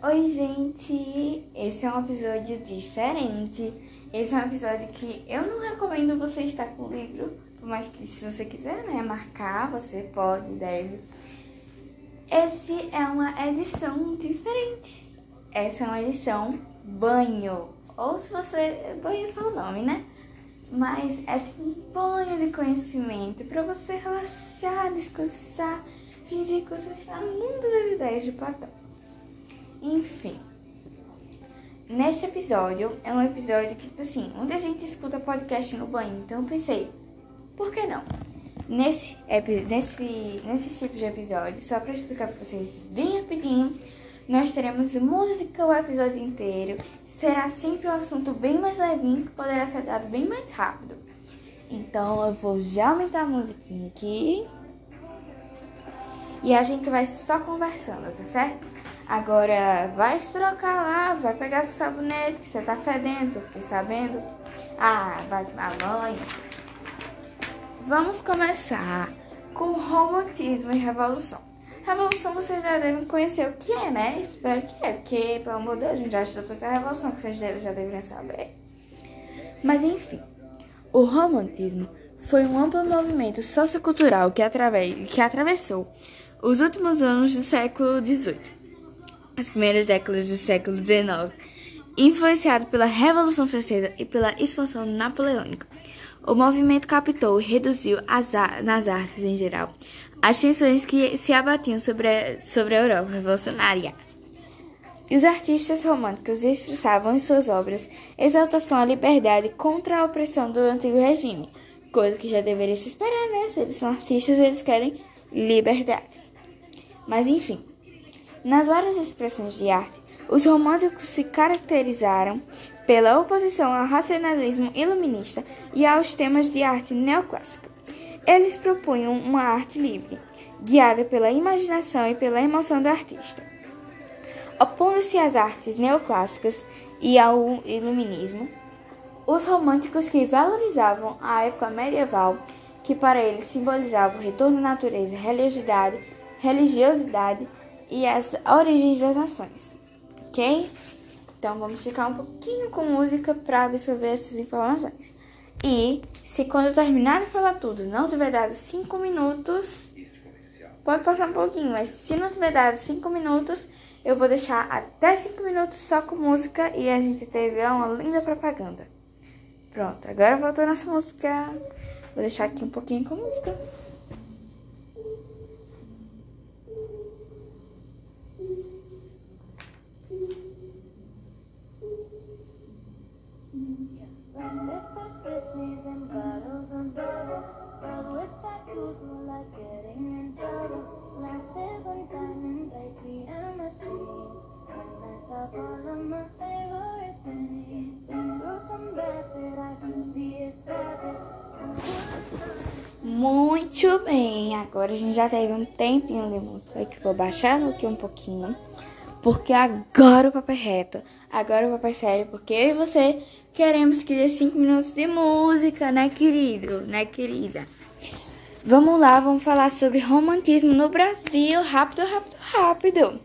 Oi, gente! Esse é um episódio diferente. Esse é um episódio que eu não recomendo você estar com o livro, mais que se você quiser, né, marcar, você pode, deve. Esse é uma edição diferente. Essa é uma edição banho. Ou se você. Banho é só o nome, né? Mas é tipo um banho de conhecimento para você relaxar, descansar, fingir que você está no mundo das ideias de Platão. Enfim. Neste episódio, é um episódio que, tipo assim, muita gente escuta podcast no banho, então eu pensei, por que não? Nesse, nesse, nesse tipo de episódio, só para explicar para vocês bem rapidinho, nós teremos música o episódio inteiro. Será sempre um assunto bem mais levinho que poderá ser dado bem mais rápido. Então eu vou já aumentar a musiquinha aqui. E a gente vai só conversando, tá certo? Agora vai se trocar lá, vai pegar seu sabonete que você tá fedendo, fiquei sabendo. Ah, vai tomar banho. Vamos começar com romantismo e revolução. Revolução vocês já devem conhecer o que é, né? Espero que é, porque, pelo amor de Deus, a gente já estudou tanta revolução que vocês já deveriam saber. Mas enfim, o romantismo foi um amplo movimento sociocultural que, através, que atravessou os últimos anos do século XVIII, as primeiras décadas do século XIX, influenciado pela Revolução Francesa e pela expansão napoleônica. O movimento captou e reduziu as, nas artes em geral as tensões que se abatiam sobre a, sobre a Europa revolucionária. E os artistas românticos expressavam em suas obras exaltação à liberdade contra a opressão do antigo regime, coisa que já deveria se esperar, né? Se eles são artistas, eles querem liberdade. Mas enfim, nas várias expressões de arte, os românticos se caracterizaram pela oposição ao racionalismo iluminista e aos temas de arte neoclássica. Eles propunham uma arte livre, guiada pela imaginação e pela emoção do artista. Opondo-se às artes neoclássicas e ao iluminismo, os românticos que valorizavam a época medieval, que para eles simbolizava o retorno à natureza, religiosidade, religiosidade e as origens das nações. Ok? Então vamos ficar um pouquinho com música para absorver essas informações. E se quando eu terminar de falar tudo não tiver dado 5 minutos, pode passar um pouquinho, mas se não tiver dado 5 minutos, eu vou deixar até 5 minutos só com música e a gente teve uma linda propaganda. Pronto, agora voltou nossa música. Vou deixar aqui um pouquinho com música. Muito bem, agora a gente já teve um tempinho de música que vou baixar aqui um pouquinho, porque agora o papai é reto, agora o papai é sério, porque eu e você queremos que dê 5 minutos de música, né, querido, né, querida? Vamos lá, vamos falar sobre romantismo no Brasil, rápido, rápido, rápido.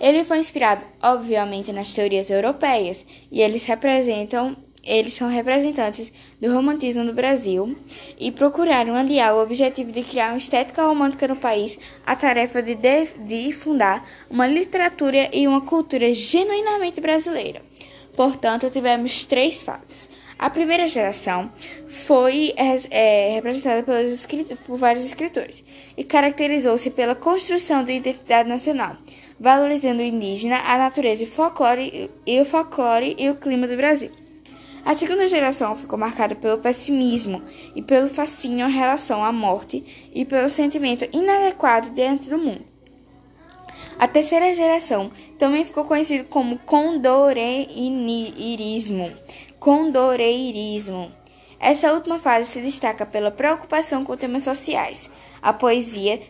Ele foi inspirado, obviamente, nas teorias europeias e eles representam eles são representantes do romantismo no Brasil e procuraram aliar o objetivo de criar uma estética romântica no país à tarefa de, de, de fundar uma literatura e uma cultura genuinamente brasileira. Portanto, tivemos três fases. A primeira geração foi é, representada pelos por vários escritores e caracterizou-se pela construção de identidade nacional, valorizando o indígena, a natureza e, folclore, e o folclore e o clima do Brasil. A segunda geração ficou marcada pelo pessimismo e pelo fascínio em relação à morte e pelo sentimento inadequado diante do mundo. A terceira geração também ficou conhecida como condoreirismo. Condoreirismo. Essa última fase se destaca pela preocupação com temas sociais. A poesia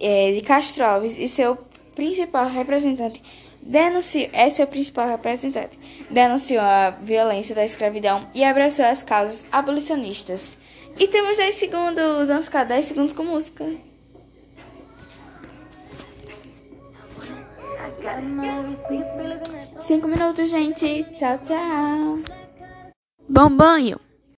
é, de Castro Alves e seu principal representante denunciou, é seu principal representante, denunciou a violência da escravidão e abraçou as causas abolicionistas. E temos 10 segundos, vamos ficar 10 segundos com música. Cinco minutos, gente. Tchau, tchau. Bom banho.